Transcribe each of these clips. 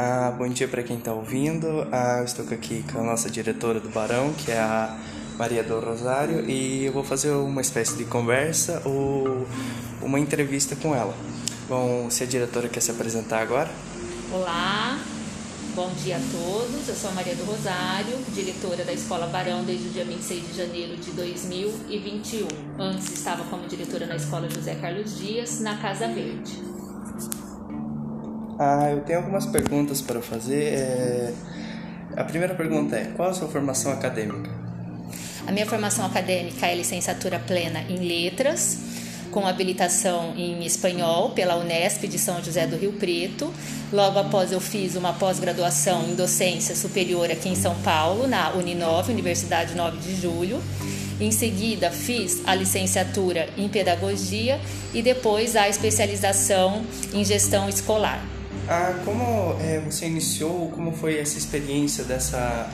Ah, bom dia para quem está ouvindo. Ah, estou aqui com a nossa diretora do Barão, que é a Maria do Rosário, e eu vou fazer uma espécie de conversa ou uma entrevista com ela. Bom, se a diretora quer se apresentar agora. Olá, bom dia a todos. Eu sou a Maria do Rosário, diretora da Escola Barão desde o dia 26 de janeiro de 2021. Antes estava como diretora na Escola José Carlos Dias, na Casa Verde. Ah, eu tenho algumas perguntas para fazer. É... A primeira pergunta é: qual a sua formação acadêmica? A minha formação acadêmica é licenciatura plena em letras, com habilitação em espanhol pela Unesp de São José do Rio Preto. Logo após eu fiz uma pós-graduação em docência superior aqui em São Paulo, na Uninove, Universidade 9 de Julho. Em seguida, fiz a licenciatura em pedagogia e depois a especialização em gestão escolar. Ah, como é, você iniciou, como foi essa experiência dessa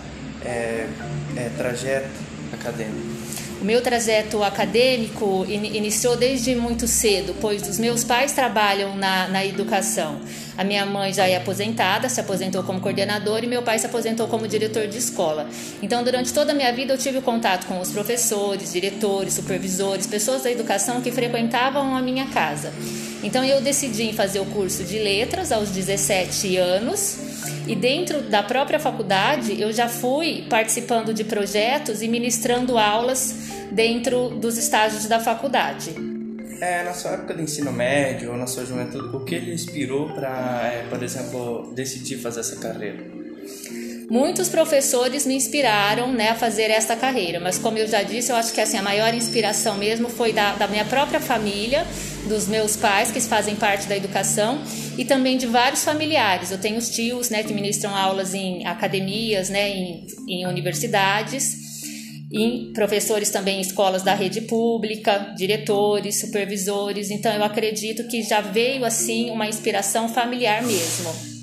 é, é, trajeto acadêmico? O meu trajeto acadêmico in iniciou desde muito cedo, pois os meus pais trabalham na, na educação. A minha mãe já é aposentada, se aposentou como coordenadora e meu pai se aposentou como diretor de escola. Então, durante toda a minha vida, eu tive contato com os professores, diretores, supervisores, pessoas da educação que frequentavam a minha casa. Então, eu decidi fazer o curso de letras aos 17 anos. E dentro da própria faculdade, eu já fui participando de projetos e ministrando aulas dentro dos estágios da faculdade. É, na sua época de ensino médio ou na sua juventude, o que lhe inspirou para, é, por exemplo, decidir fazer essa carreira? Muitos professores me inspiraram né, a fazer esta carreira, mas como eu já disse, eu acho que assim, a maior inspiração mesmo foi da, da minha própria família, dos meus pais que fazem parte da educação e também de vários familiares. Eu tenho os tios né, que ministram aulas em academias, né, em, em universidades e professores também em escolas da rede pública, diretores, supervisores. Então eu acredito que já veio assim uma inspiração familiar mesmo.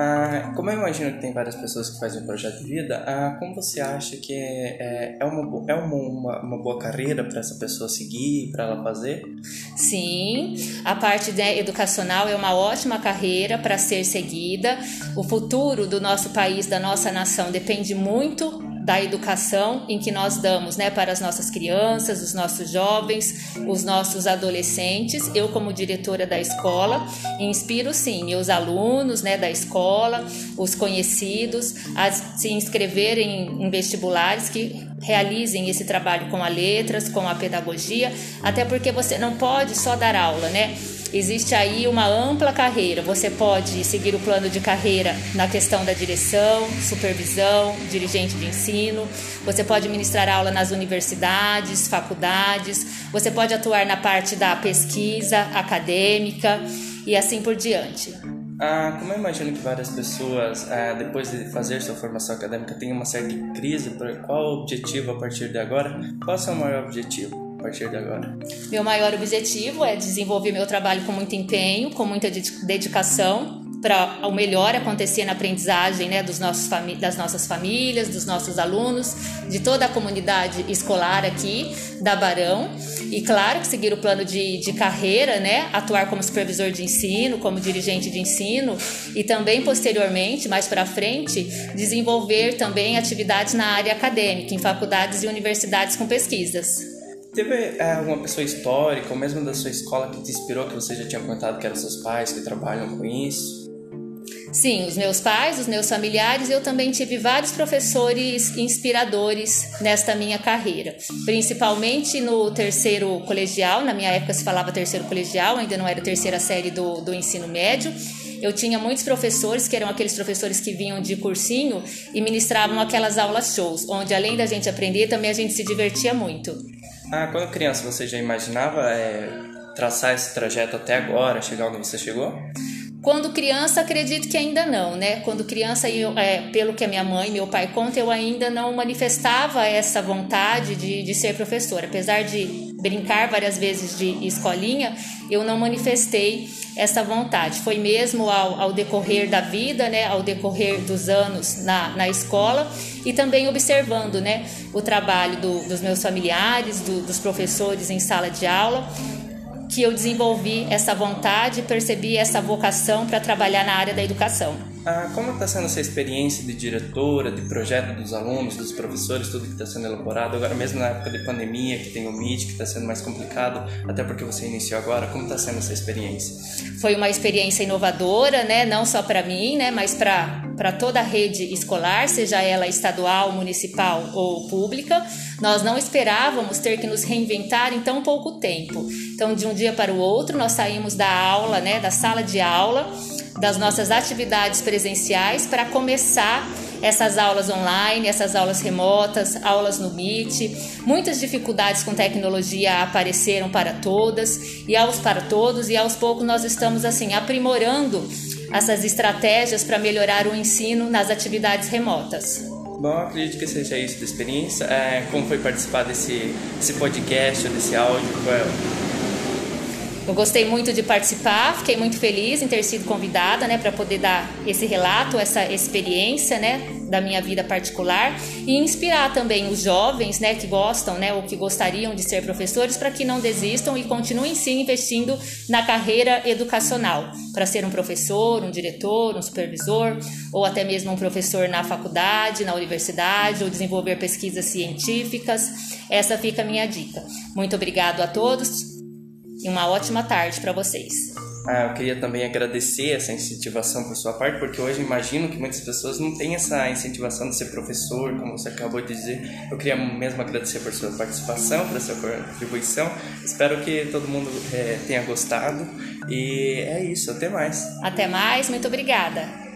Ah, como eu imagino que tem várias pessoas que fazem um projeto de vida, ah, como você acha que é, é, uma, é uma, uma, uma boa carreira para essa pessoa seguir, para ela fazer? Sim, a parte né, educacional é uma ótima carreira para ser seguida. O futuro do nosso país, da nossa nação, depende muito da educação em que nós damos né, para as nossas crianças, os nossos jovens, os nossos adolescentes. Eu, como diretora da escola, inspiro sim meus alunos né, da escola, os conhecidos, a se inscreverem em vestibulares que realizem esse trabalho com a letras, com a pedagogia, até porque você não pode só dar aula, né? Existe aí uma ampla carreira. Você pode seguir o plano de carreira na questão da direção, supervisão, dirigente de ensino. Você pode ministrar aula nas universidades, faculdades. Você pode atuar na parte da pesquisa acadêmica e assim por diante. Ah, como eu imagino que várias pessoas, ah, depois de fazer sua formação acadêmica, têm uma certa crise, qual o objetivo a partir de agora? Qual é o seu maior objetivo? A partir de agora? Meu maior objetivo é desenvolver meu trabalho com muito empenho, com muita dedicação, para o melhor acontecer na aprendizagem né, dos nossos das nossas famílias, dos nossos alunos, de toda a comunidade escolar aqui da Barão. E claro que seguir o plano de, de carreira, né, atuar como supervisor de ensino, como dirigente de ensino e também posteriormente, mais para frente, desenvolver também atividades na área acadêmica, em faculdades e universidades com pesquisas. Teve é, alguma pessoa histórica, ou mesmo da sua escola, que te inspirou, que você já tinha contado que eram seus pais que trabalham com isso? Sim, os meus pais, os meus familiares, eu também tive vários professores inspiradores nesta minha carreira, principalmente no terceiro colegial, na minha época se falava terceiro colegial, ainda não era terceira série do, do ensino médio. Eu tinha muitos professores que eram aqueles professores que vinham de cursinho e ministravam aquelas aulas shows, onde além da gente aprender, também a gente se divertia muito. Ah, quando criança você já imaginava é, traçar esse trajeto até agora, chegar onde você chegou? Quando criança, acredito que ainda não, né? Quando criança, eu, é, pelo que a minha mãe e meu pai contam, eu ainda não manifestava essa vontade de, de ser professora. Apesar de brincar várias vezes de escolinha, eu não manifestei essa vontade. Foi mesmo ao, ao decorrer da vida, né? Ao decorrer dos anos na, na escola e também observando, né? O trabalho do, dos meus familiares, do, dos professores em sala de aula que eu desenvolvi essa vontade, percebi essa vocação para trabalhar na área da educação. Ah, como está sendo essa experiência de diretora, de projeto dos alunos, dos professores, tudo que está sendo elaborado, agora mesmo na época de pandemia, que tem o Meet, que está sendo mais complicado, até porque você iniciou agora, como está sendo essa experiência? Foi uma experiência inovadora, né? não só para mim, né? mas para toda a rede escolar, seja ela estadual, municipal ou pública. Nós não esperávamos ter que nos reinventar em tão pouco tempo. Então, de um dia para o outro, nós saímos da aula, né, da sala de aula, das nossas atividades presenciais para começar essas aulas online, essas aulas remotas, aulas no Meet. Muitas dificuldades com tecnologia apareceram para todas e aos para todos e aos poucos nós estamos assim aprimorando essas estratégias para melhorar o ensino nas atividades remotas. Bom, acredito que seja isso da experiência. É, como foi participar desse, desse podcast, desse áudio? Eu gostei muito de participar, fiquei muito feliz em ter sido convidada, né, para poder dar esse relato, essa experiência, né, da minha vida particular e inspirar também os jovens, né, que gostam, né, ou que gostariam de ser professores, para que não desistam e continuem sim investindo na carreira educacional, para ser um professor, um diretor, um supervisor, ou até mesmo um professor na faculdade, na universidade, ou desenvolver pesquisas científicas. Essa fica a minha dica. Muito obrigado a todos e uma ótima tarde para vocês. Ah, eu queria também agradecer essa incentivação por sua parte, porque hoje imagino que muitas pessoas não têm essa incentivação de ser professor, como você acabou de dizer. Eu queria mesmo agradecer por sua participação, por sua contribuição. Espero que todo mundo é, tenha gostado. E é isso, até mais. Até mais, muito obrigada.